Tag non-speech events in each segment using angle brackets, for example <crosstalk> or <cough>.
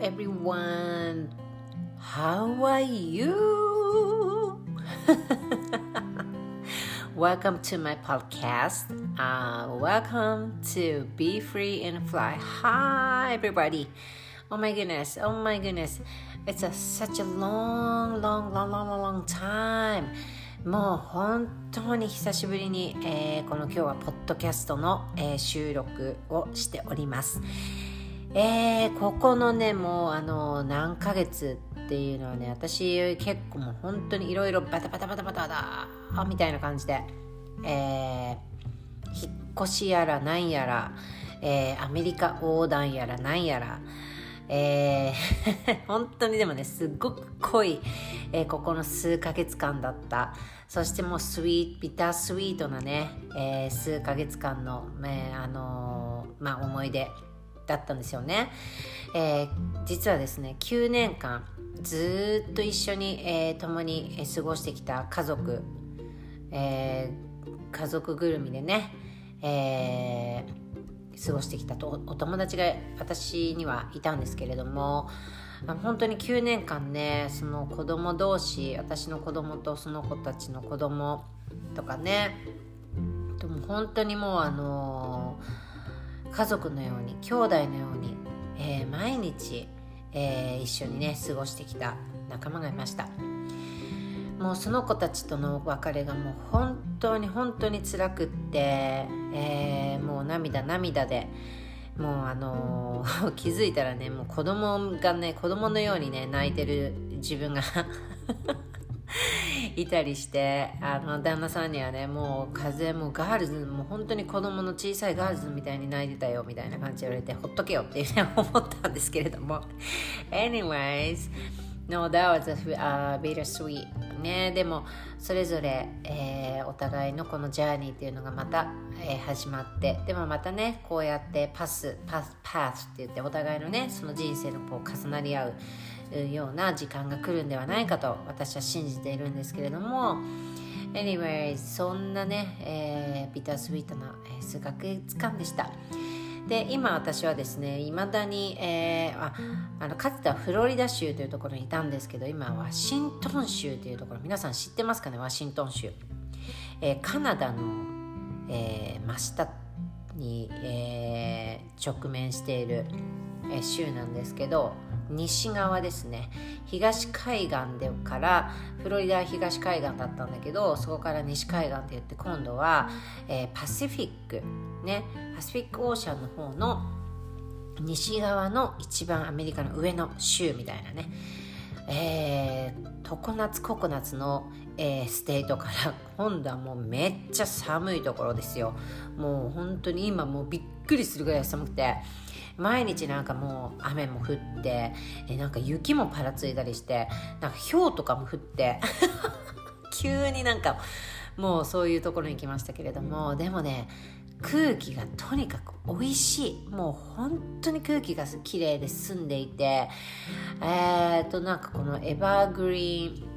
everyone. How are you? <laughs> welcome to my podcast. Uh, welcome to Be Free and Fly. Hi, everybody. Oh my goodness. Oh my goodness. It's a, such a long, long, long, long, long, long time. もう本当に久しぶりに、えー、この今日はポッドキャストの、えー、収録をしております。 えー、ここのねもうあの何ヶ月っていうのはね私結構もう本当にいろいろバタバタバタバタバタみたいな感じで、えー、引っ越しやらなんやら、えー、アメリカ横断やらなんやらえー、<laughs> 本当にでもねすっごく濃い、えー、ここの数ヶ月間だった。そしてもうスイートビタースイートなね、えー、数ヶ月間の、えー、あのー、まあ、思い出。だったんですよね、えー、実はですね9年間ずっと一緒に、えー、共に過ごしてきた家族、えー、家族ぐるみでね、えー、過ごしてきたと。お友達が私にはいたんですけれども本当に9年間ねその子供同士私の子供とその子たちの子供とかねでも本当にもうあのー家族のように兄弟のように、えー、毎日、えー、一緒にね過ごしてきた仲間がいました。もうその子たちとの別れがもう本当に本当に辛くって、えー、もう涙涙でもうあのー、<laughs> 気づいたらねもう子供がね子供のようにね泣いてる自分が <laughs> <laughs> いたりしてあの旦那さんにはねもう風もうガールズもう本当に子供の小さいガールズみたいに泣いてたよみたいな感じで言われてほっとけよっていうね思ったんですけれども <laughs> anyways No, that was a、uh, bittersweet. ね、でもそれぞれ、えー、お互いのこのジャーニーっていうのがまた、えー、始まってでもまたねこうやってパスパスパスって言ってお互いのねその人生のこう重なり合うような時間が来るんではないかと私は信じているんですけれども。Anyway そんなね、えー、ビタースイートな、数ヶ月間でした。で今私はですねいまだに、えー、ああのかつてはフロリダ州というところにいたんですけど今ワシントン州というところ皆さん知ってますかねワシントン州、えー、カナダの、えー、真下に、えー、直面している、えー、州なんですけど西側ですね。東海岸でからフロリダ東海岸だったんだけどそこから西海岸って言って今度は、えー、 Pacific ね。 Pacific Ocean の方の西側の一番アメリカの上の州みたいなね。えー、常夏ココナツの、えー、 state から今度はもうめっちゃ寒いところですよ。もう本当に今もうびっくりするぐらい寒くて。毎日なんかもう雨も降ってえなんか雪もぱらついたりしてなんか氷とかも降って <laughs> 急になんかもうそういうところに来ましたけれどもでもね空気がとにかく美味しい。もう本当に空気が綺麗で澄んでいてえー、っとなんかこの Evergreen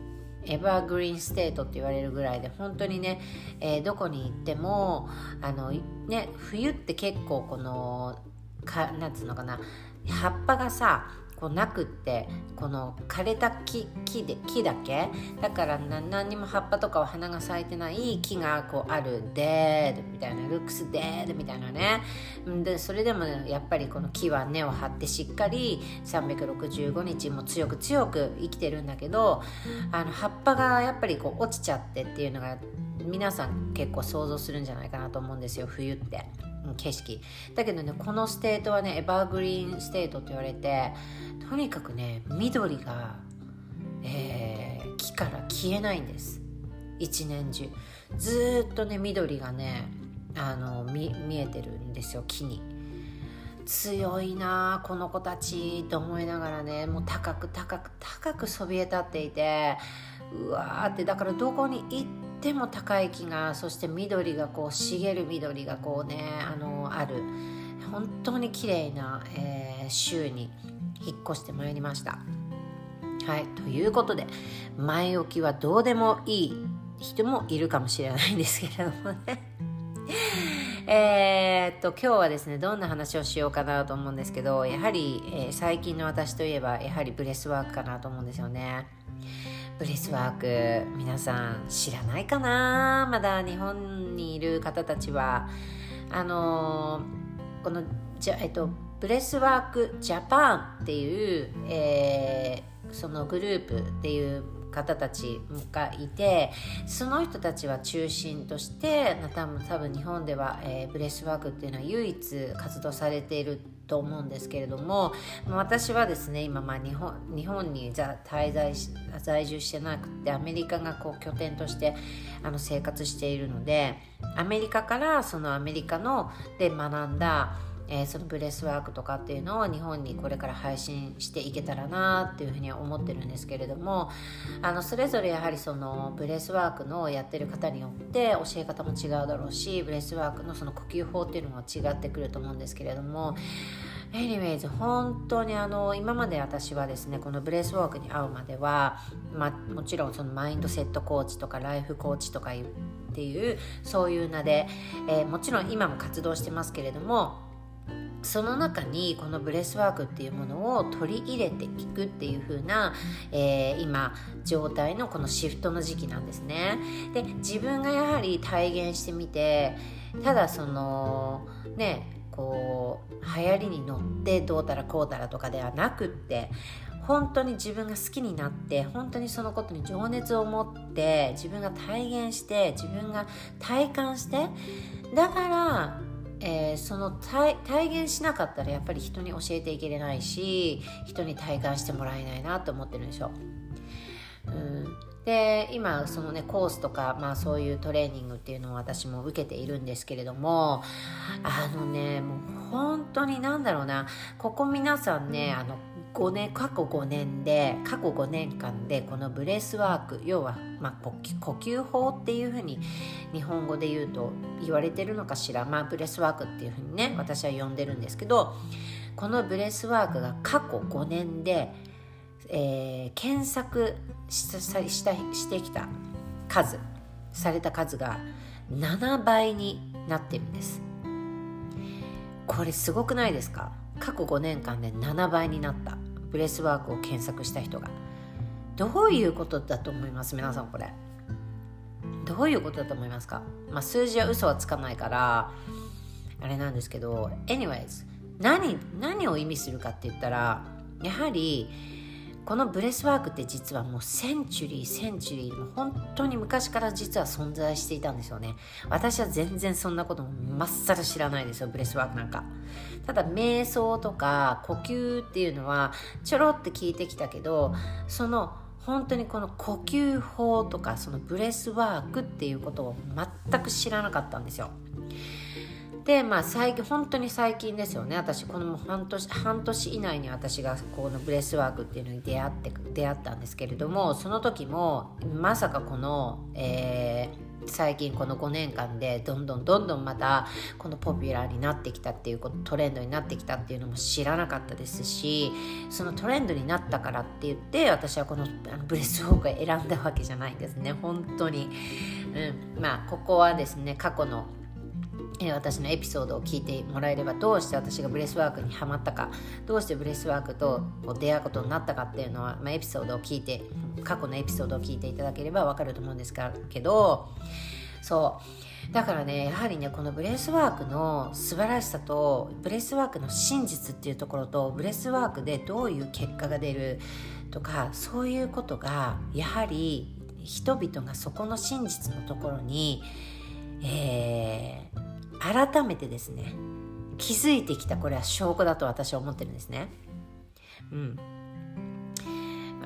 Evergreen State って言われるぐらいで本当にね、えー、どこに行ってもあのね冬って結構このかなんつうのかな。葉っぱがさこうなくってこの枯れた木木で木だけ？だから何にも葉っぱとかは花が咲いてない木がこうあるデードみたいなルックスデードみたいなね。でそれでもやっぱりこの木は根を張ってしっかり365日も強く強く生きてるんだけどあの葉っぱがやっぱりこう落ちちゃってっていうのが皆さん結構想像するんじゃないかなと思うんですよ冬って。景色。だけどねこの state はね Evergreen State って言われてとにかくね緑が、えー、木から消えないんです。一年中。ずっとね緑がねあの見見えてるんですよ木に。強いなこの子たちと思いながらねもう高く高く高くそびえ立っていてうわーってだからどこに行っても高い木がそして緑がこう茂る緑がこうねあのある。本当に綺麗な、えー、州に引っ越してまいりました。はいということで前置きはどうでもいい人もいるかもしれないんですけれどもね。<laughs> え、っと今日はですねどんな話をしようかなと思うんですけどやはり、えー、最近の私といえばやはりブレスワークかなと思うんですよね。ブレスワーク皆さん知らないかな？まだ日本にいる方たちは。あのー、このじゃえっとブレスワークジャパンっていう、えー、そのグループっていう方たちがいてその人たちは中心として多分多分日本では、えー、ブレスワークっていうのは唯一活動されていると思うんですけれども私はですね今まあ日本日本にじゃ滞在し在住してなくてアメリカがこう拠点としてあの生活しているのでアメリカからそのアメリカので学んだえー、そのブレスワークとかっていうのを日本にこれから配信していけたらなっていうふうには思ってるんですけれどもあのそれぞれやはりそのブレスワークのやってる方によって教え方も違うだろうしブレスワークのその呼吸法っていうのも違ってくると思うんですけれども Anyways 本当にあの今まで私はですねこのブレスワークに会うまでは、ま、もちろんそのマインドセットコーチとかライフコーチとかっていうそういう名で、えー、もちろん今も活動してますけれどもその中にこのブレスワークっていうものを取り入れていくっていう風な、えー、今状態のこのシフトの時期なんですね。で自分がやはり体現してみてただそのねこう流行りに乗ってどうたらこうたらとかではなくって本当に自分が好きになって本当にそのことに情熱を持って自分が体現して自分が体感してだからえー、その体現しなかったらやっぱり人に教えていけれないし人に体感してもらえないなと思ってるんでしょ。うんで今そのねコースとか、まあ、そういうトレーニングっていうのを私も受けているんですけれどもあのねもう本当に何だろうなここ皆さんねあの5年過去5年で過去5年間でこのブレスワーク要は、まあ、呼吸法っていうふうに日本語で言うと言われてるのかしら、まあ、ブレスワークっていうふうにね私は呼んでるんですけどこのブレスワークが過去5年で、えー、検索したしたしてきた数された数が7倍になってるんです。これすごくないですか？過去5年間で7倍になった。ブレスワークを検索した人が。どういうことだと思います？皆さんこれ。どういうことだと思いますか、まあ、数字は嘘はつかないからあれなんですけど。anyways 何何を意味するかって言ったらやはりこのブレスワークって実はもう century century も本当に昔から実は存在していたんですよね。私は全然そんなこともまっさら知らないですよブレスワークなんか。ただ瞑想とか呼吸っていうのはちょろって聞いてきたけどその本当にこの呼吸法とかそのブレスワークっていうことを全く知らなかったんですよ。でまあ最近本当に最近ですよね。私この半年半年以内に私がこのブレスワークっていうのに出会って出会ったんですけれどもその時もまさかこの、えー、最近この5年間でどんどんどんどんまたこのポピュラーになってきたっていうことトレンドになってきたっていうのも知らなかったですしそのトレンドになったからって言って私はこのブレスワークを選んだわけじゃないんですね。本当に、うん、まあここはですね過去のえ私のエピソードを聞いてもらえればどうして私がブレスワークにはまったかどうしてブレスワークと出会うことになったかっていうのは、まあ、エピソードを聞いて過去のエピソードを聞いていただければ分かると思うんですけどそう。だからねやはりねこのブレスワークの素晴らしさとブレスワークの真実っていうところとブレスワークでどういう結果が出るとかそういうことがやはり人々がそこの真実のところに、えー、改めてですね気づいてきたこれは証拠だと私は思ってるんですね。うん。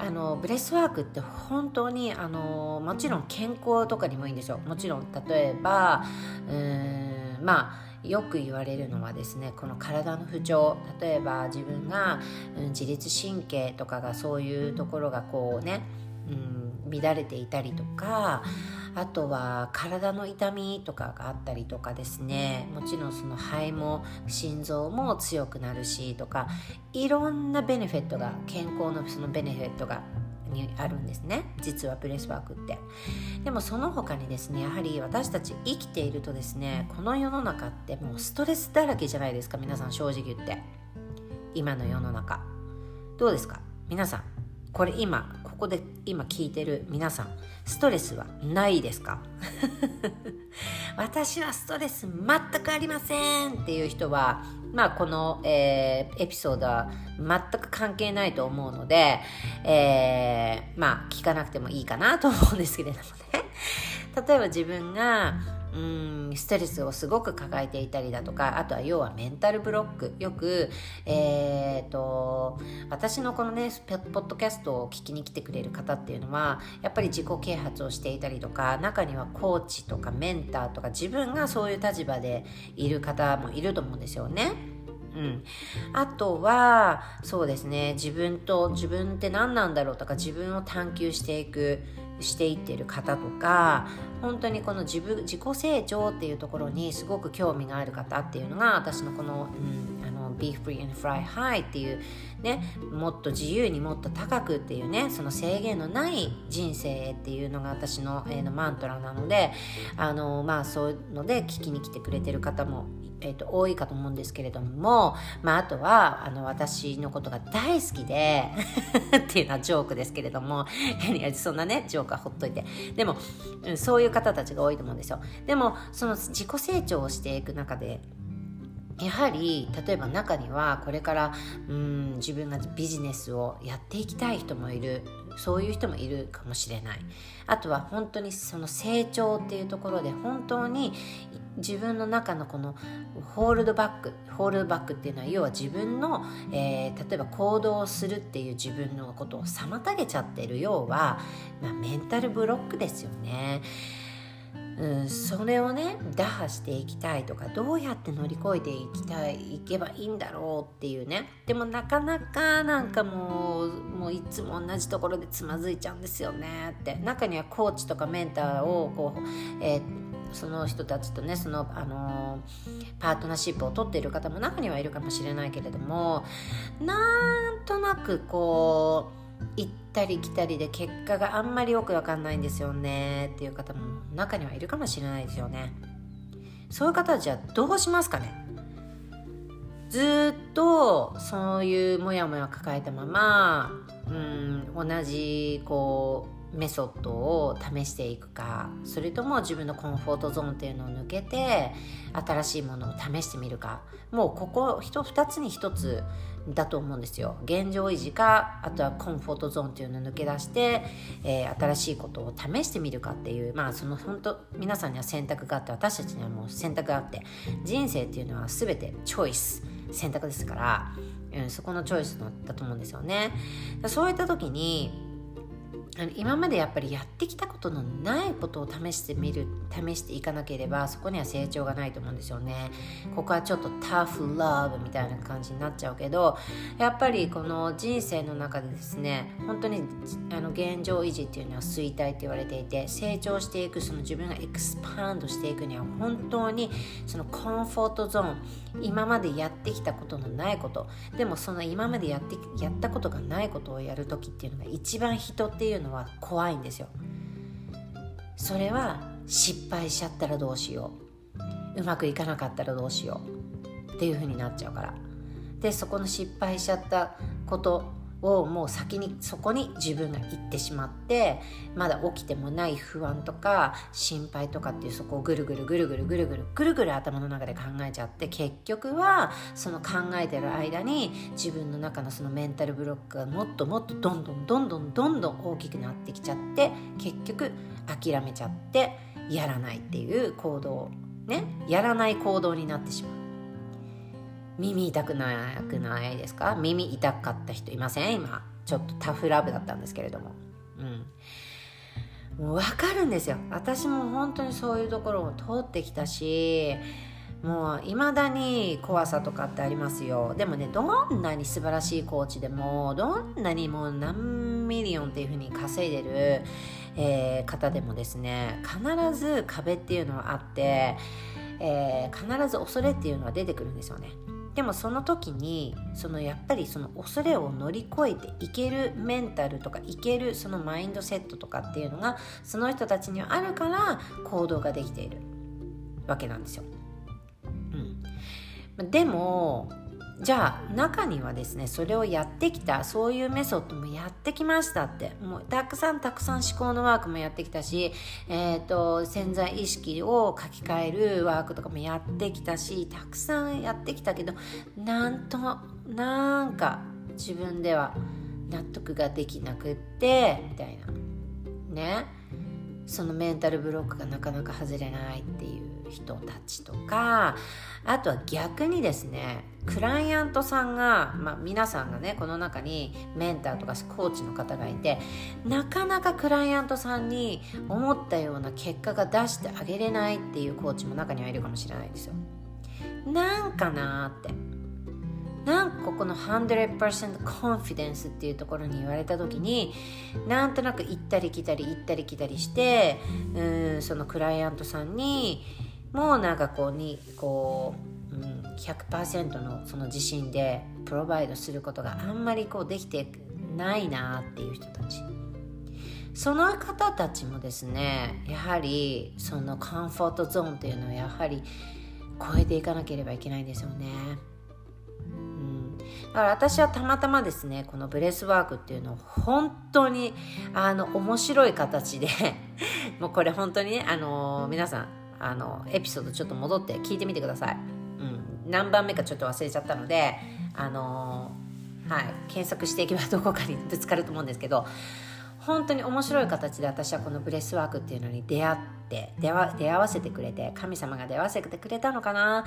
あのブレスワークって本当にあのもちろん健康とかにもいいんですよ。もちろん例えばうーんまあよく言われるのはですねこの体の不調。例えば自分が、うん、自律神経とかがそういうところがこうね、うん、乱れていたりとかあとは体の痛みとかがあったりとかですね。もちろんその肺も心臓も強くなるしとかいろんなベネフィットが健康のそのベネフィットが、にあるんですね。実はブレスワークって。でもその他にですねやはり私たち生きているとですねこの世の中ってもうストレスだらけじゃないですか皆さん正直言って。今の世の中。どうですか？皆さん。これ今ここで今聞いてる皆さんストレスはないですか？<laughs> 私はストレス全くありませんっていう人はまあこの、えー、エピソードは全く関係ないと思うので、えー、まあ聞かなくてもいいかなと思うんですけれどもね。例えば自分がうんストレスをすごく抱えていたりだとかあとは要はメンタルブロック。よく、えーと、私のこのねポッドキャストを聞きに来てくれる方っていうのはやっぱり自己啓発をしていたりとか中にはコーチとかメンターとか自分がそういう立場でいる方もいると思うんですよね。うん、あとはそうですね自分と自分って何なんだろうとか自分を探求していく。していってる方とか本当にこの自分自己成長っていうところにすごく興味がある方っていうのが私のこの、うん、Be Free and Fly High っていうねもっと自由にもっと高くっていうねその制限のない人生っていうのが私の,、えー、のマントラなのであのまあそういうので聞きに来てくれてる方もえーと、多いかと思うんですけれども、まあ、あとはあの私のことが大好きで <laughs> っていうのはジョークですけれどもそんなねジョークはほっといて。でも、そういう方たちが多いと思うんですよ。でもその自己成長をしていく中でやはり例えば中にはこれからうん自分がビジネスをやっていきたい人もいる。そういう人もいるかもしれない。あとは本当にその成長っていうところで本当に自分の中のこのホールドバックホールドバックっていうのは要は自分の、えー、例えば行動をするっていう自分のことを妨げちゃってる。要は、まあ、メンタルブロックですよね。うん、それをね打破していきたいとかどうやって乗り越えていきたいいけばいいんだろうっていうね。でもなかなかなんかもうもういつも同じところでつまずいちゃうんですよね。って。中にはコーチとかメンターをこう、えーその人たちとねその、あのパートナーシップを取っている方も中にはいるかもしれないけれどもなんとなくこう行ったり来たりで結果があんまりよくわかんないんですよね。っていう方も中にはいるかもしれないですよね。そういう方はじゃあどうしますかね。ずっとそういうモヤモヤ抱えたままうん同じこうメソッドを試していくかそれとも自分のコンフォートゾーンっていうのを抜けて新しいものを試してみるか。もうここ2つに1つだと思うんですよ。現状維持かあとはコンフォートゾーンっていうのを抜け出して、えー、新しいことを試してみるかっていうまあその本当皆さんには選択があって私たちにはもう選択があって人生っていうのは全てチョイス選択ですから、うん、そこのチョイスだと思うんですよね。そういった時に今までやっぱりやってきたことのないことを試してみる試していかなければそこには成長がないと思うんですよね。ここはちょっとタフラブみたいな感じになっちゃうけどやっぱりこの人生の中でですね本当にあの現状維持っていうのは衰退って言われていて成長していくその自分がエクスパンドしていくには本当にそのコンフォートゾーン今までやってきたことのないことでもその今までやってやったことがないことをやる時っていうのが一番人っていうのは怖いんですよ。それは失敗しちゃったらどうしよう。うまくいかなかったらどうしよう。っていうふうになっちゃうから。でそこの失敗しちゃったことをもう先にそこに自分が行ってしまってまだ起きてもない不安とか心配とかっていうそこをぐるぐるぐるぐるぐるぐるぐるぐる頭の中で考えちゃって結局はその考えてる間に自分の中のそのメンタルブロックがもっともっとどんどんどんどんどんどん大きくなってきちゃって結局諦めちゃってやらないっていう行動ねやらない行動になってしまう。耳痛くなくないですか？耳痛かった人いません？今ちょっと tough love だったんですけれども。うん。もう分かるんですよ。私も本当にそういうところを通ってきたしもういまだに怖さとかってありますよ。でもねどんなに素晴らしいコーチでもどんなにもう何 million っていうふうに稼いでる、えー、方でもですね必ず壁っていうのはあって、えー、必ず恐れっていうのは出てくるんですよね。でもその時にそのやっぱりその恐れを乗り越えていけるメンタルとかいけるそのマインドセットとかっていうのがその人たちにはあるから行動ができているわけなんですよ。うん、でもじゃあ中にはですねそれをやってきたそういうメソッドもやってきましたって。もうたくさんたくさん思考のワークもやってきたし、えーと、潜在意識を書き換えるワークとかもやってきたしたくさんやってきたけどなんとなんか自分では納得ができなくってみたいな。ね。そのメンタルブロックがなかなか外れないっていう。人たちとかあとは逆にですねクライアントさんが、まあ、皆さんがねこの中にメンターとかコーチの方がいてなかなかクライアントさんに思ったような結果が出してあげれないっていうコーチも中にはいるかもしれないですよ。なんかなーって。なんかこの100%コンフィデンスっていうところに言われた時になんとなく行ったり来たり行ったり来たりしてうんそのクライアントさんにもうなんかこうにこう、うん、100%のその自信でプロバイドすることがあんまりこうできてないなっていう人たちその方たちもですねやはりその comfort zone っていうのをやはり超えていかなければいけないんですよね。だから私はたまたまですねこのブレスワークっていうのを本当にあの面白い形でもうこれ本当にねあの皆さんあのエピソードちょっと戻って聞いてみてください、うん、何番目かちょっと忘れちゃったのであのはい検索していけばどこかにぶつかると思うんですけど本当に面白い形で私はこのブレスワークっていうのに出会って出会わせてくれて神様が出会わせてくれたのかな、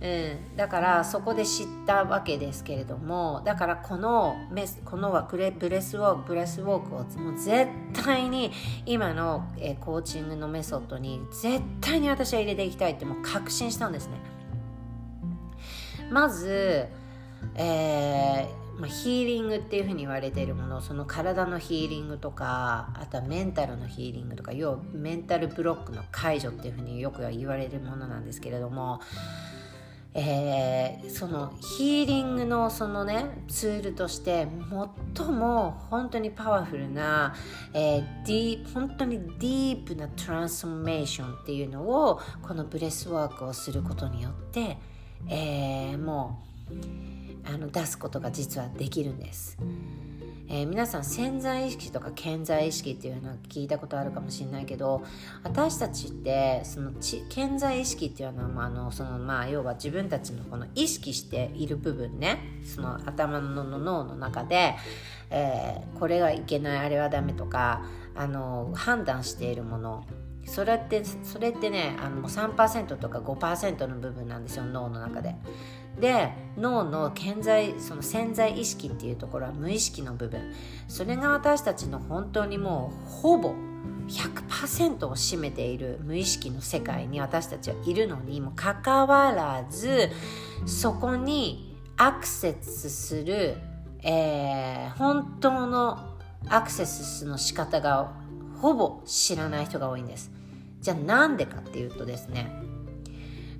うん、だからそこで知ったわけですけれどもだからこのメスこのブレブレスウォークブレスウォークをもう絶対に今の、えコーチングのメソッドに絶対に私は入れていきたいってもう確信したんですね。まずえーまあ、ヒーリングっていうふうに言われているものその体のヒーリングとかあとはメンタルのヒーリングとか要はメンタルブロックの解除っていうふうによく言われるものなんですけれども、えー、そのヒーリングのそのねツールとして最も本当にパワフルな、えー、ディ本当にディープなトランスフォーメーションっていうのをこのブレスワークをすることによって、えー、もうあの出すことが実はできるんです。えー、皆さん潜在意識とか潜在意識っていうのは聞いたことあるかもしれないけど私たちってその潜在意識っていうのは、まあ、あのそのまあ要は自分たちのこの意識している部分ねその頭の脳の中で、えー、これはいけないあれはダメとかあの判断しているものそれってそれってねあの3%とか5%の部分なんですよ脳の中で。で脳の健在その潜在意識っていうところは無意識の部分。それが私たちの本当にもうほぼ100%を占めている無意識の世界に私たちはいるのにもかかわらずそこにアクセスする、えー、本当のアクセスの仕方がほぼ知らない人が多いんです。じゃあなんでかっていうとですね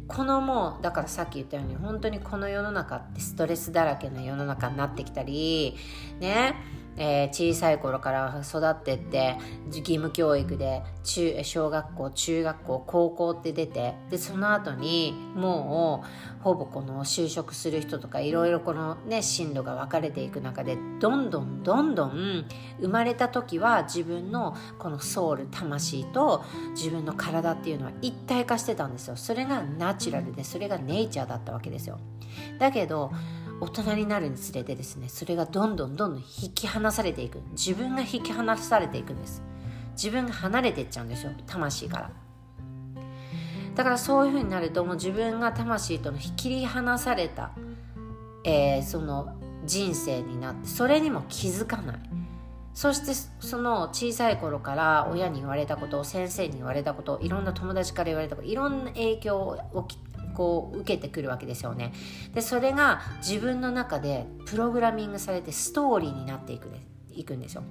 このもうだからさっき言ったように本当にこの世の中ってストレスだらけの世の中になってきたりね。えー、小さい頃から育ってって義務教育で中小学校中学校高校って出てでその後にもうほぼこの就職する人とかいろいろこのね進路が分かれていく中でどんどんどんどん生まれた時は自分のこのソウル魂と自分の体っていうのは一体化してたんですよ。それがナチュラルでそれがネイチャーだったわけですよ。だけど大人になるにつれてですねそれがどんどんどんどん引き離されていく。自分が引き離されていくんです。自分が離れていっちゃうんですよ魂から。だからそういうふうになるともう自分が魂との引き離された、えー、その人生になってそれにも気づかない。そしてその小さい頃から親に言われたこと先生に言われたこといろんな友達から言われたこといろんな影響をこう受けてくるわけですよねでそれが自分の中でプログラミングされてストーリーになっていくいくんですよ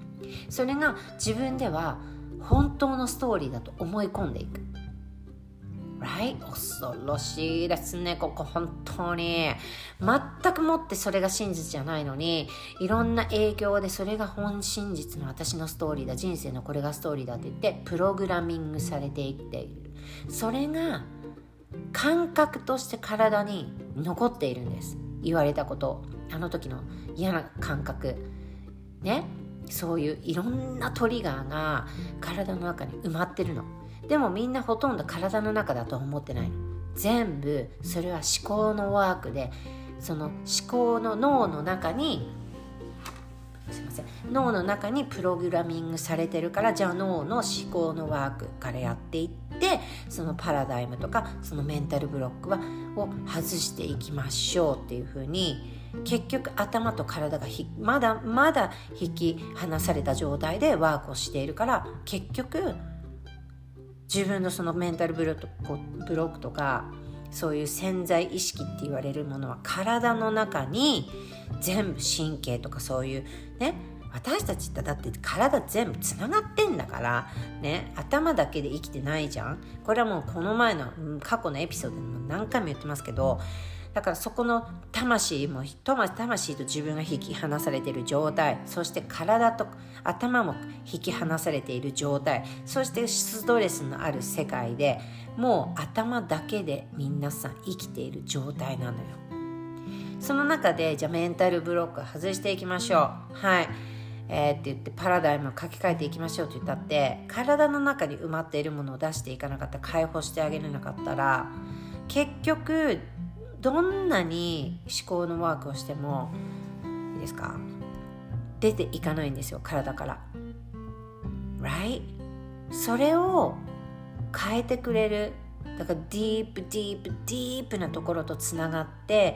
それが自分では本当のストーリーだと思い込んでいく Right? 恐ろしいですね、ここ本当に。全くもってそれが真実じゃないのに、いろんな影響でそれが本真実の私のストーリーだ、人生のこれがストーリーだって言って、プログラミングされていっている。それが感覚として体に残っているんです。言われたこと、あの時の嫌な感覚。ね。そういういろんなトリガーが体の中に埋まってるの。でもみんなほとんど体の中だと思ってないの全部それは思考のワークでその思考の脳の中にすいません。脳の中にプログラミングされてるからじゃあ脳の思考のワークからやっていってそのパラダイムとかそのメンタルブロックはを外していきましょうっていうふうに結局頭と体がまだまだ引き離された状態でワークをしているから結局自分のそのメンタルブロックとかそういう潜在意識って言われるものは体の中に全部神経とかそういうね私たちってだって体全部つながってんだからね頭だけで生きてないじゃん。これはもうこの前の過去のエピソードでも何回も言ってますけどだからそこの魂も魂と自分が引き離されている状態そして体と頭も引き離されている状態そしてストレスのある世界でもう頭だけで皆さん生きている状態なのよ。その中でじゃあメンタルブロック外していきましょう。はい。えー、って言ってパラダイムを書き換えていきましょうって言ったって体の中に埋まっているものを出していかなかった解放してあげれなかったら結局どんなに思考のワークをしてもいいですか？出ていかないんですよ体から。Right それを変えてくれるだからディープディープディープなところとつながって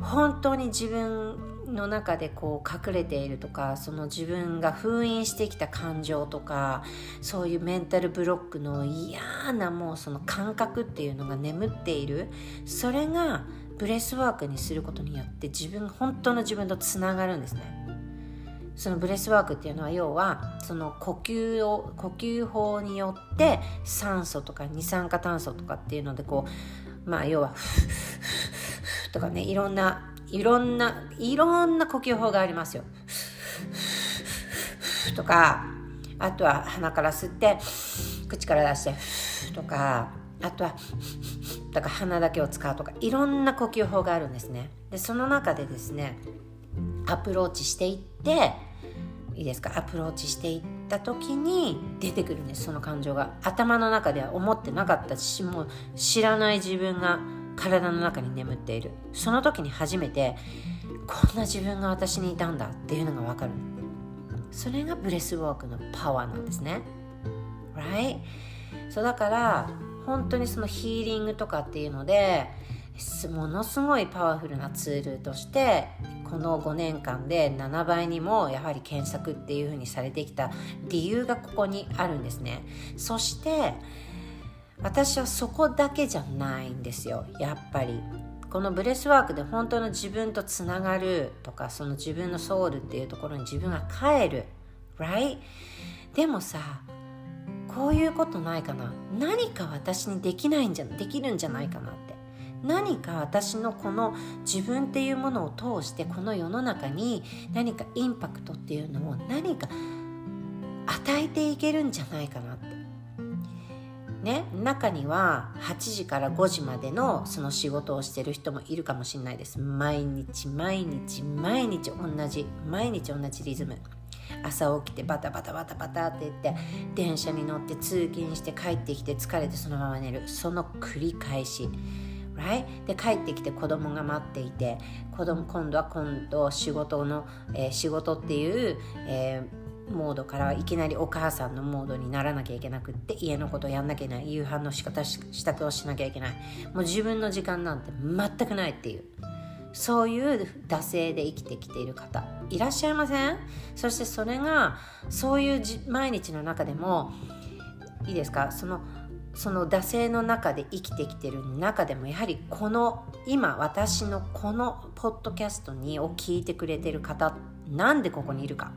本当に自分の中でこう隠れているとかその自分が封印してきた感情とかそういうメンタルブロックの嫌なもうその感覚っていうのが眠っている。それがブレスワークにすることによって自分本当の自分とつながるんですね。そのブレスワークっていうのは要はその呼吸を呼吸法によって酸素とか二酸化炭素とかっていうのでこうまあ要はとかねいろんないろんないろんな呼吸法がありますよ。とかあとは鼻から吸って口から出してとかあとはだから鼻だけを使うとかいろんな呼吸法があるんですねでその中でですねアプローチしていっていいですか？アプローチしていった時に出てくるんですその感情が。頭の中では思ってなかったしもう知らない自分が体の中に眠っている。その時に初めてこんな自分が私にいたんだっていうのが分かる。それがブレスウォークのパワーなんですね。Right? そうだから本当にそのヒーリングとかっていうのでものすごいパワフルなツールとしてこの5年間で7倍にもやはり検索っていう風にされてきた理由がここにあるんですね。そして私はそこだけじゃないんですよ。やっぱり。このブレスワークで本当の自分とつながるとかその自分のソウルっていうところに自分が帰る。Right でもさこういうことないかな。何か私にできないんじゃできるんじゃないかなって。何か私のこの自分っていうものを通してこの世の中に何かインパクトっていうのを何か与えていけるんじゃないかなって。ね、中には8時から5時までのその仕事をしてる人もいるかもしれないです。毎日毎日毎日同じ毎日同じリズム。朝起きてバタバタバタバタって言って電車に乗って通勤して帰ってきて疲れてそのまま寝る。その繰り返し。Right? で帰ってきて子供が待っていて子供今度は今度仕事の、えー、仕事っていう、えーモードからいきなりお母さんのモードにならなきゃいけなくって家のことをやんなきゃいけない。夕飯の仕方支度をしなきゃいけない。もう自分の時間なんて全くないっていう。そういう惰性で生きてきている方いらっしゃいません？そしてそれがそういう毎日の中でもいいですか？そのその惰性の中で生きてきてる中でもやはりこの今私のこのポッドキャストにを聞いてくれてる方なんでここにいるか。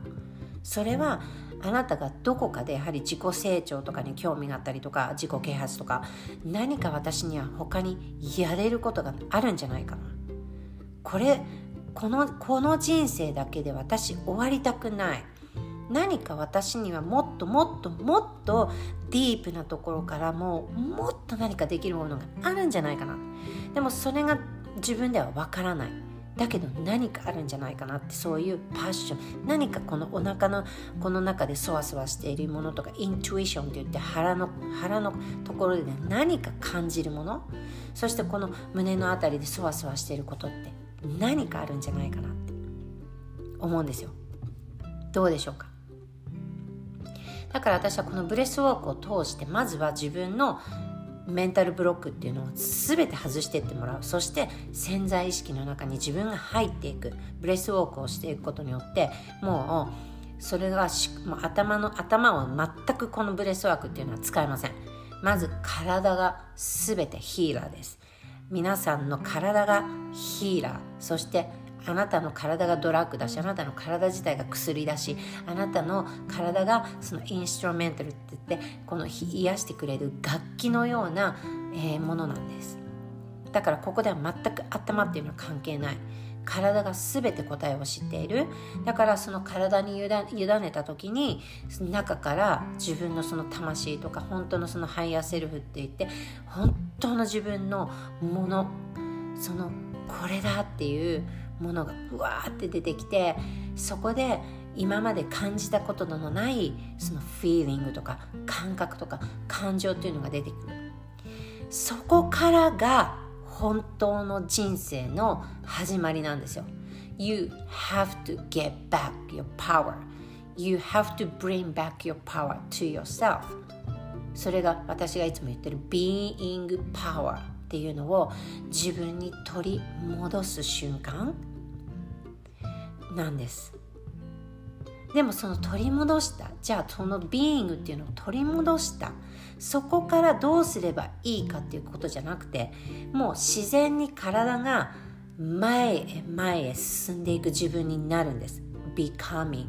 それはあなたがどこかでやはり自己成長とかに興味があったりとか自己啓発とか何か私には他にやれることがあるんじゃないかな。これこのこの人生だけで私終わりたくない。何か私にはもっともっともっとディープなところからももっと何かできるものがあるんじゃないかな。でもそれが自分ではわからない。だけど何かあるんじゃないかなってそういうパッション。何かこのお腹のこの中でそわそわしているものとかイントゥイションって言って腹の腹のところで、何か感じるもの。そしてこの胸の辺りでそわそわしていることって何かあるんじゃないかなって思うんですよ。どうでしょうか？だから私はこのブレスウォークを通してまずは自分のメンタルブロックっていうのを全て外していってもらう。そして潜在意識の中に自分が入っていく。ブレスワークをしていくことによってもうそれがもう頭の頭を全くこのブレスワークっていうのは使えません。まず体が全てヒーラーです。皆さんの体がヒーラー。そしてあなたの体がドラッグだしあなたの体自体が薬だしあなたの体がそのインストゥルメンタルって言ってこの癒してくれる楽器のような、え、ものなんです。だからここでは全く頭っていうのは関係ない。体が全て答えを知っている。だからその体に委ねた時に中から自分のその魂とか本当のそのハイヤーセルフって言って本当の自分のものそのこれだっていうものがうわーって出てきてそこで今まで感じたことのないそのフィーリングとか感覚とか感情っていうのが出てくる。そこからが本当の人生の始まりなんですよ。You have to get back your power. You have to bring back your power to yourself. それが私がいつも言ってる Being Power. っていうのを自分に取り戻す瞬間なんです。でもその取り戻したじゃあそのビーイングっていうのを取り戻したそこからどうすればいいかっていうことじゃなくてもう自然に体が前へ前へ進んでいく自分になるんです。becoming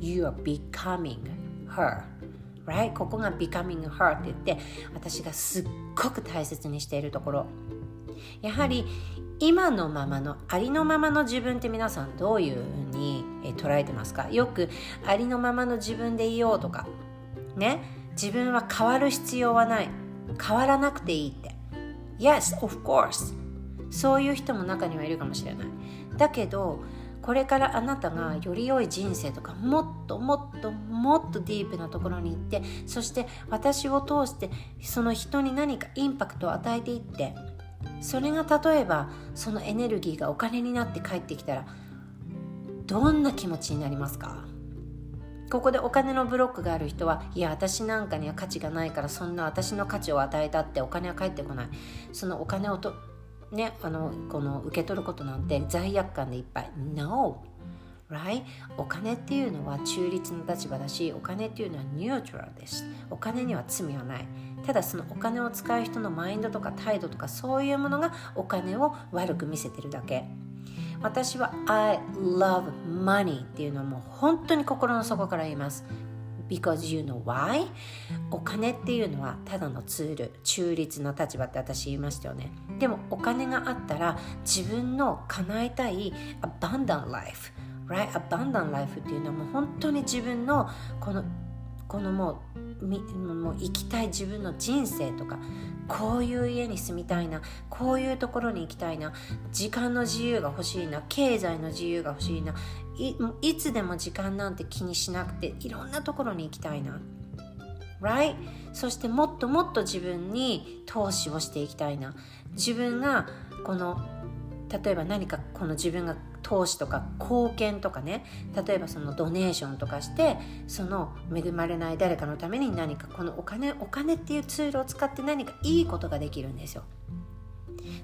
you are becoming her right? ここが becoming her って言って私がすっごく大切にしているところ。やはり今のままのありのままの自分って皆さんどういうふうに捉えてますか？よくありのままの自分でいようとかね？自分は変わる必要はない。変わらなくていいって。Yes, of course. そういう人も中にはいるかもしれない。だけどこれからあなたがより良い人生とかもっともっとももっとディープなところに行ってそして私を通してその人に何かインパクトを与えていってそれが例えばそのエネルギーがお金になって帰ってきたらどんな気持ちになりますか？ここでお金のブロックがある人はいや私なんかには価値がないからそんな私の価値を与えたってお金は返ってこない。そのお金をとねあのこの受け取ることなんて罪悪感でいっぱい。No right? お金っていうのは中立の立場だしお金っていうのはニュートラルです。お金には罪はない。ただそのお金を使う人のマインドとか態度とかそういうものがお金を悪く見せてるだけ。私は I love money っていうのはもう本当に心の底から言います。Because you know why? お金っていうのはただのツール。中立な立場って私言いましたよね。でもお金があったら自分の叶えたい abundant life right? Abundant life っていうのはもう本当に自分のこのこのもうもう生きたい自分の人生とかこういう家に住みたいなこういうところに行きたいな時間の自由が欲しいな経済の自由が欲しいないいつでも時間なんて気にしなくていろんなところに行きたいな。Right? そしてもっともっと自分に投資をしていきたいな。自分がこの例えば何かこの自分が投資とか貢献とかね例えばそのドネーションとかしてその恵まれない誰かのために何かこのお金お金っていうツールを使って何かいいことができるんですよ。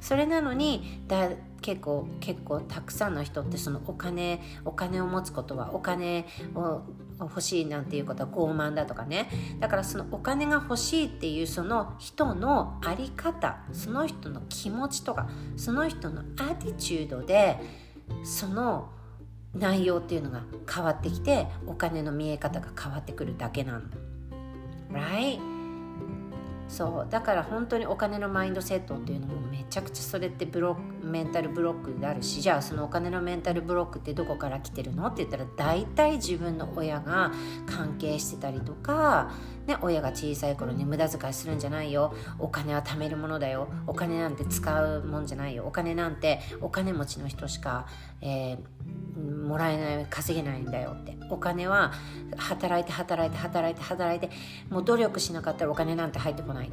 それなのにだ結構結構たくさんの人ってそのお金お金を持つことはお金を欲しいなんていうことは傲慢だとかねだからそのお金が欲しいっていうその人の在り方その人の気持ちとかその人のアティチュードでその内容っていうのが変わってきてお金の見え方が変わってくるだけなの。Right? そうだから本当にお金のマインドセットっていうのもめちゃくちゃそれってブロックメンタルブロックであるしじゃあそのお金のメンタルブロックってどこから来てるの？って言ったら大体自分の親が関係してたりとか、ね、親が小さい頃に無駄遣いするんじゃないよ。お金は貯めるものだよ。お金なんて使うもんじゃないよ。お金なんてお金持ちの人しか、えー、もらえない稼げないんだよって。お金は働いて働いて働いて働いてもう努力しなかったらお金なんて入ってこない。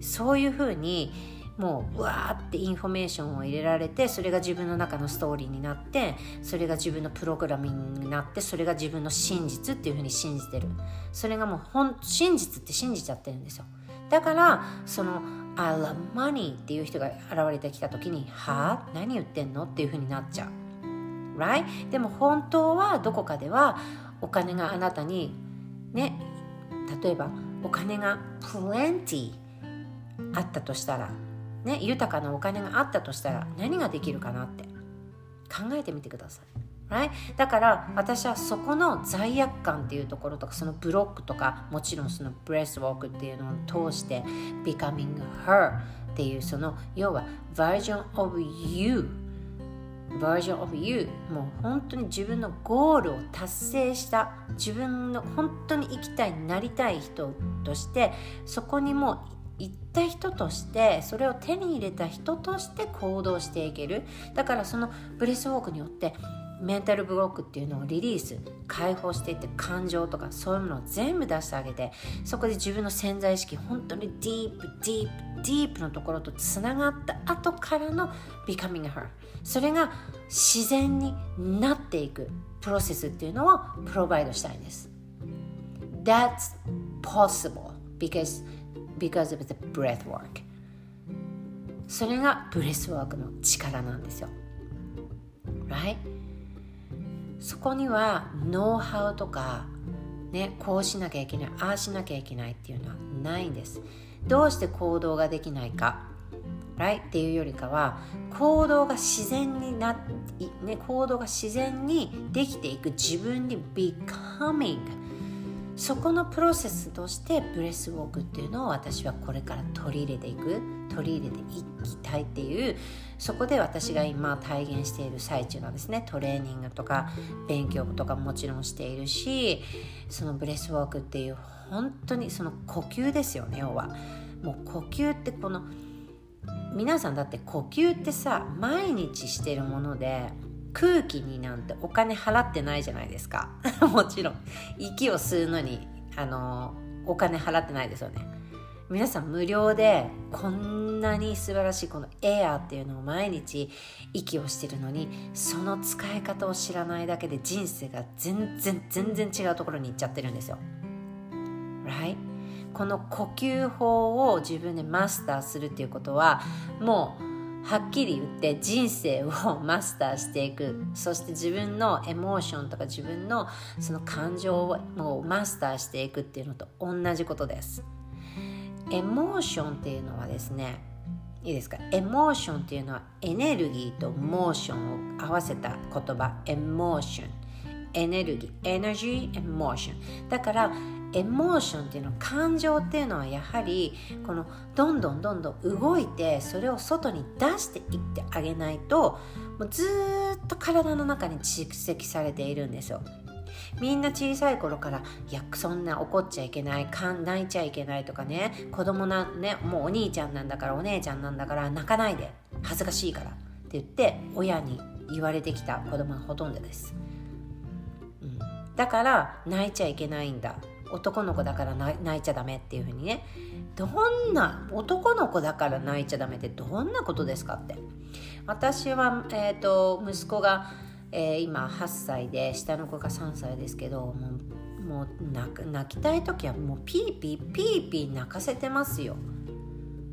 そういうふうにもううわーってインフォメーションを入れられてそれが自分の中のストーリーになってそれが自分のプログラミングになってそれが自分の真実っていうふうに信じてる。それがもうほん真実って信じちゃってるんですよ。だからその I love money っていう人が現れてきた時にはあ？何言ってんのっていうふうになっちゃう。Right? でも本当はどこかではお金があなたにね例えばお金が plenty あったとしたらね、豊かなお金があったとしたら何ができるかなって考えてみてください。Right? だから私はそこの罪悪感っていうところとかそのブロックとかもちろんそのブレスウォークっていうのを通して Becoming Her っていうその要は Version of You Version of You もう本当に自分のゴールを達成した自分の本当に生きたいなりたい人としてそこにもう行った人としてそれを手に入れた人として行動していける。だからそのブレスウォークによってメンタルブロックっていうのをリリース解放していって感情とかそういうものを全部出してあげてそこで自分の潜在意識本当にディープディープディープのところとつながった後からの Becoming Her それが自然になっていくプロセスっていうのを provide したいんです。That's possible because because of the breath work それがブレスワークの力なんですよ。Right? そこにはノウハウとかね、こうしなきゃいけないああしなきゃいけないっていうのはないんです。どうして行動ができないか。Right? っていうよりかは行動が自然にな、ね、行動が自然にできていく自分に becoming そこのプロセスとしてブレスウォークっていうのを私はこれから取り入れていく取り入れていきたいっていうそこで私が今体現している最中なんですね。トレーニングとか勉強とかもちろんしているしそのブレスウォークっていう本当にその呼吸ですよね要は。もう呼吸ってこの皆さんだって呼吸ってさ毎日してるもので空気になんてお金払ってないじゃないですか。<laughs> もちろん。息を吸うのにあのお金払ってないですよね。皆さん無料でこんなに素晴らしいこのエアーっていうのを毎日息をしてるのにその使い方を知らないだけで人生が全然全然違うところに行っちゃってるんですよ。Right? この呼吸法を自分でマスターするっていうことはもうはっきり言って人生をマスターしていく。<laughs> そして自分のエモーションとか自分のその感情をもうマスターしていくっていうのと同じことです。エモーションっていうのはですねいいですか？エモーションっていうのはエネルギーとモーションを合わせた言葉。エモーション。エネルギー。エナジー。エモーション。だからエモーションっていうの感情っていうのはやはりこのどんどんどんどん動いてそれを外に出していってあげないともうずっと体の中に蓄積されているんですよ。みんな小さい頃からいやそんな怒っちゃいけない泣いちゃいけないとかね子供なねもうお兄ちゃんなんだからお姉ちゃんなんだから泣かないで恥ずかしいからって言って親に言われてきた子供がほとんどです、うん、だから泣いちゃいけないんだ。男の子だから泣いちゃダメっていうふうにね。どんな男の子だから泣いちゃダメってどんなことですかって。私は、えーと、息子が、えー、今8歳で下の子が3歳ですけどもうもう泣きたい時はもうピーピーピーピー泣かせてますよ。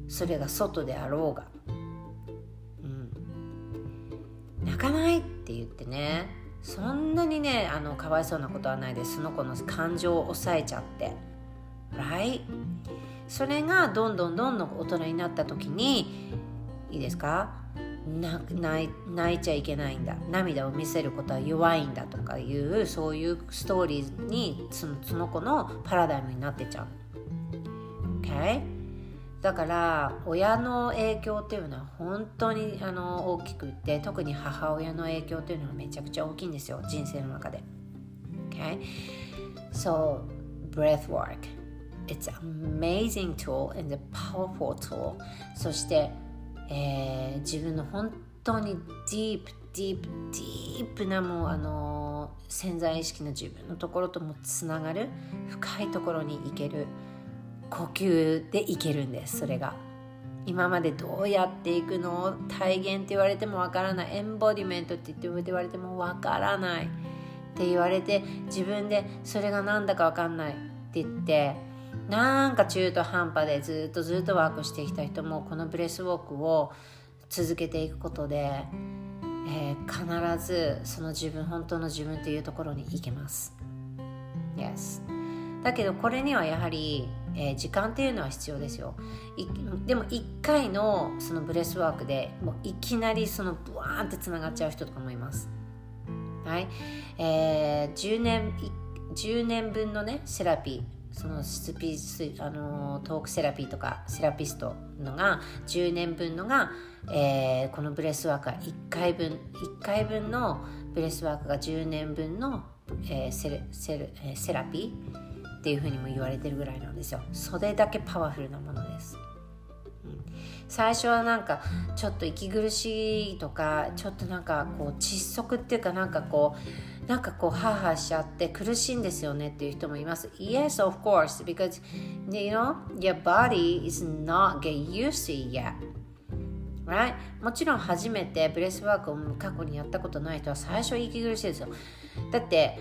それが外であろうが、うん、泣かないって言ってね。そんなにねあのかわいそうなことはないです。その子の感情を抑えちゃって。はいそれがどんどんどんどん大人になった時にいいですか？泣いちゃいけないんだ。涙を見せることは弱いんだとかいうそういうストーリーにそのその子のパラダイムになってちゃう。Okay? だから親の影響っていうのは本当にあの大きくって特に母親の影響っていうのはめちゃくちゃ大きいんですよ人生の中で。Okay? So, breath work. It's amazing tool and a powerful tool. そしてえー、自分の本当にディープディープディープなもうあの、潜在意識の自分のところともつながる深いところに行ける呼吸でいけるんですそれが今までどうやっていくの体現って言われてもわからないエンボディメントって言われてもわからないって言われて自分でそれが何だかわかんないって言ってなんか中途半端でずっとずっとワークしてきた人もこのブレスウォークを続けていくことで、えー、必ずその自分本当の自分というところに行けます。Yes. だけどこれにはやはり、えー、時間っていうのは必要ですよ。でも1回のそのブレスワークでもういきなりそのブワーンってつながっちゃう人とかもいます。はい。えー、10年10年分のねセラピーそのスピあのトークセラピーとかセラピストのが10年分のが、えー、このブレスワークは1回分1回分のブレスワークが10年分の、えー、セレセレセラピーっていうふうにも言われてるぐらいなんですよ。それだけパワフルなものです、最初はなんかちょっと息苦しいとかちょっとなんかこう窒息っていうかなんかこうなんかこうハーハーしちゃって苦しいんですよねっていう人もいます。Yes of course because you know your body is not get used to yet. Right? もちろん初めてブレスワークを過去にやったことない人は最初息苦しいですよ。だって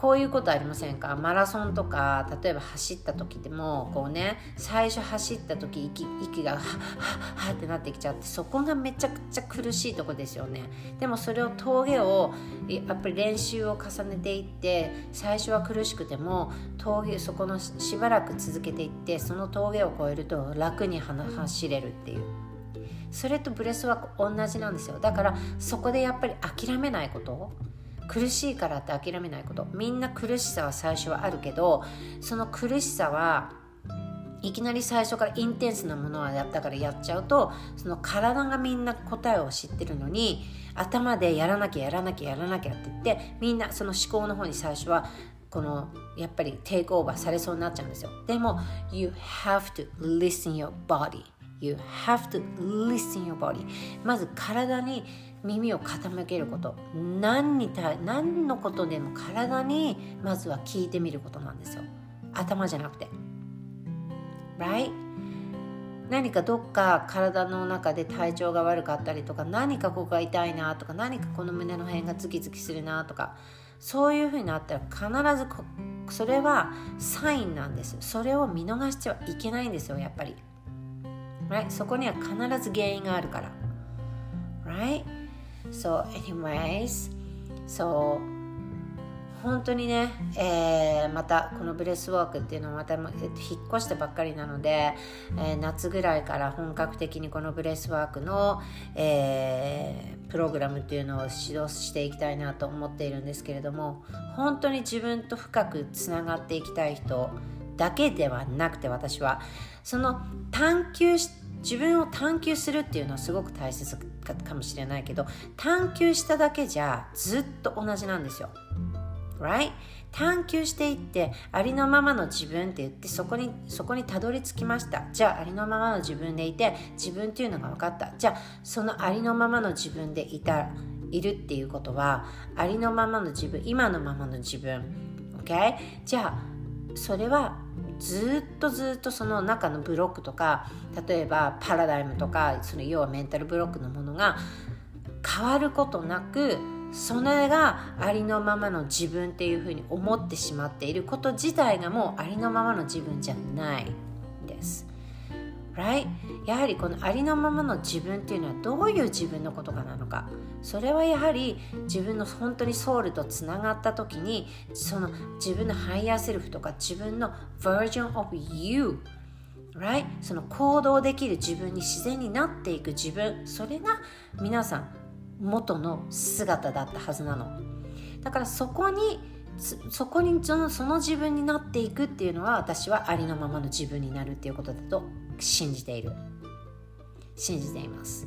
こういうことありませんか？マラソンとか例えば走った時でもこうね最初走った時息息がはっはっはってなってきちゃってそこがめちゃくちゃ苦しいとこですよね。でもそれを峠をやっぱり練習を重ねていって最初は苦しくても峠そこのしばらく続けていってその峠を越えると楽に走れるっていう。それとブレスワーク同じなんですよ。だからそこでやっぱり諦めないこと。苦しいからって諦めないこと。みんな苦しさは最初はあるけどその苦しさはいきなり最初から intense なものはやったからやっちゃうとその体がみんな答えを知ってるのに頭でやらなきゃやらなきゃやらなきゃって言ってみんなその思考の方に最初はこのやっぱり take over されそうになっちゃうんですよ。でも You have to listen your body. You have to listen your body. まず体に耳を傾けること何に対何のことでも体にまずは聞いてみることなんですよ頭じゃなくて Right? 何かどっか体の中で体調が悪かったりとか何かここが痛いなとか何かこの胸の辺がズキズキするなとかそういうふうになったら必ずそれはサインなんですそれを見逃してはいけないんですよやっぱり、right? そこには必ず原因があるから right? So anyways so 本当にね、えー、またこのブレスワークっていうのはまた引っ越したばっかりなので、えー、夏ぐらいから本格的にこのブレスワークの、えー、プログラムっていうのを指導していきたいなと思っているんですけれども本当に自分と深くつながっていきたい人だけではなくて私は。その探求し自分を探求するっていうのはすごく大切。かもしれないけど探求しただけじゃずっと同じなんですよ。Right? 探求していってありのままの自分って言ってそこにそこにたどり着きましたじゃあありのままの自分でいて自分っていうのが分かったじゃあそのありのままの自分でいたいるっていうことはありのままの自分今のままの自分 OK? じゃあそれはずっとずっとその中のブロックとか例えばパラダイムとかその要はメンタルブロックのものが変わることなくそれがありのままの自分っていうふうに思ってしまっていること自体がもうありのままの自分じゃないです。Right? やはりこのありのままの自分っていうのはどういう自分のことかなのかそれはやはり自分の本当にソウルとつながった時にその自分のハイヤーセルフとか自分の version of you right? その行動できる自分に自然になっていく自分それが皆さん元の姿だったはずなのだからそこにそこにそのその自分になっていくっていうのは私はありのままの自分になるっていうことだと信じている信じています、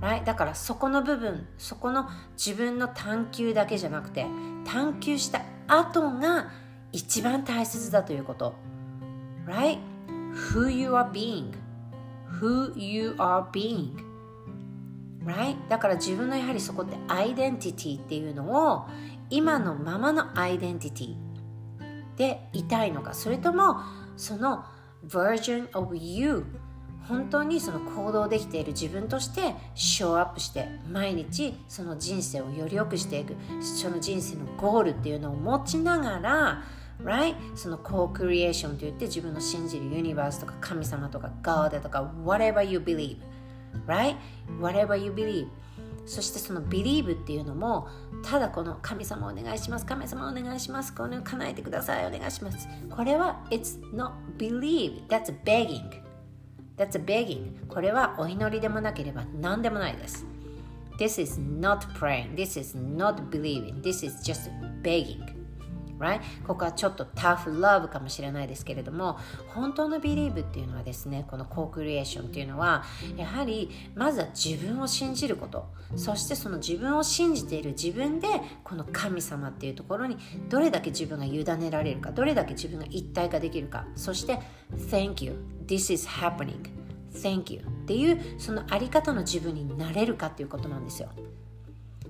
right? だからそこの部分そこの自分の探求だけじゃなくて探求した後が一番大切だということ right? who you are being who you are being right? だから自分のやはりそこってアイデンティティっていうのを今のままのアイデンティティでいたいのかそれともその version of you 本当にその行動できている自分としてショーアップして毎日その人生をより良くしていくその人生のゴールっていうのを持ちながら right? その co-creation といって自分の信じるユニバースとか神様とか God とか whatever you believe right? whatever you believe そしてその believe っていうのもただこの神様お願いします神様お願いしますこの叶えてくださいお願いしますこれは it's not believe that's begging that's begging これはお祈りでもなければ何でもないです This is not praying this is not believing this is just begging right? ここはちょっとタフラブかもしれないですけれども本当の believe っていうのはですねこのコークリエーションっていうのはやはりまずは自分を信じること。そしてその自分を信じている自分でこの神様っていうところにどれだけ自分が委ねられるかどれだけ自分が一体化できるか。そして Thank you this is happening Thank you っていうそのあり方の自分になれるかっていうことなんですよ。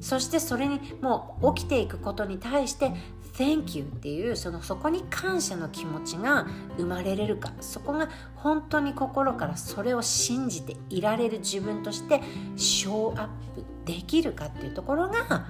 そしてそれにもう起きていくことに対して Thank you っていうそのそこに感謝の気持ちが生まれれるか。そこが本当に心からそれを信じていられる自分としてショーアップできるかっていうところが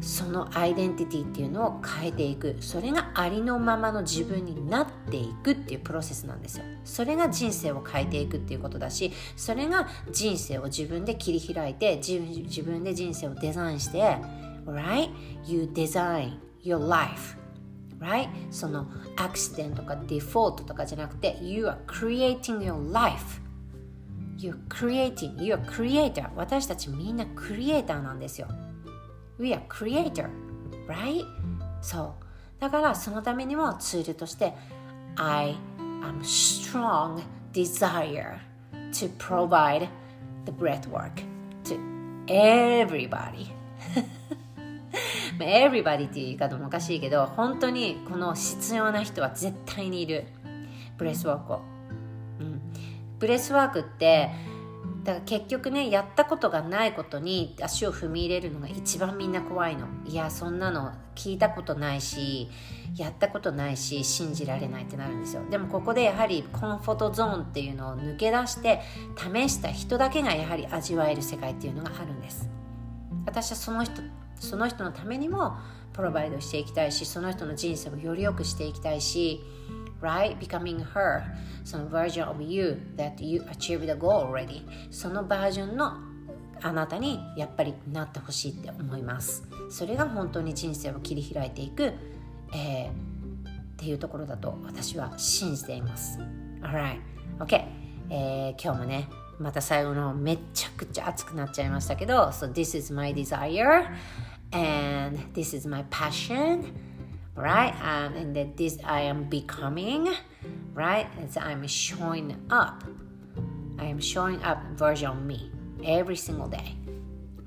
そのアイデンティティっていうのを変えていく。それがありのままの自分になっていくっていうプロセスなんですよ。それが人生を変えていくっていうことだしそれが人生を自分で切り開いて自分で人生をデザインして right? You design your life right? そのアクシデントとかデフォルトとかじゃなくて You are creating your life You're creating, you're creator 私たちみんなクリエイターなんですよ We are creator right? そうだからそのためにもツールとして I am strong desire to provide the breathwork to everybody <laughs> everybody っていう言い方もおかしいけど本当にこの必要な人は絶対にいる。ブレスワークを、うん、ブレスワークってだから結局ねやったことがないことに足を踏み入れるのが一番みんな怖いの。いやそんなの聞いたことないしやったことないし信じられないってなるんですよ。でもここでやはりコンフォートゾーンっていうのを抜け出して試した人だけがやはり味わえる世界っていうのがあるんです。私はその人その人のためにも provide していきたいしその人の人生をより良くしていきたいし right? Becoming her その version of you that you achieved the goal already. そのバージョンのあなたにやっぱりなってほしいって思います。それが本当に人生を切り開いていく、えー、っていうところだと私は信じています。Alright. OK、えー、今日もねまた最後のめちゃくちゃ熱くなっちゃいましたけど So this is my desire. and this is my passion right um, and that this I am becoming right as I'm showing up I am showing up version of me every single day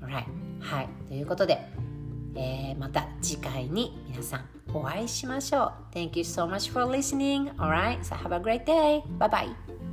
right はいということで、えー、また次回に皆さんお会いしましょう Thank you so much for listening alright so have a great day bye bye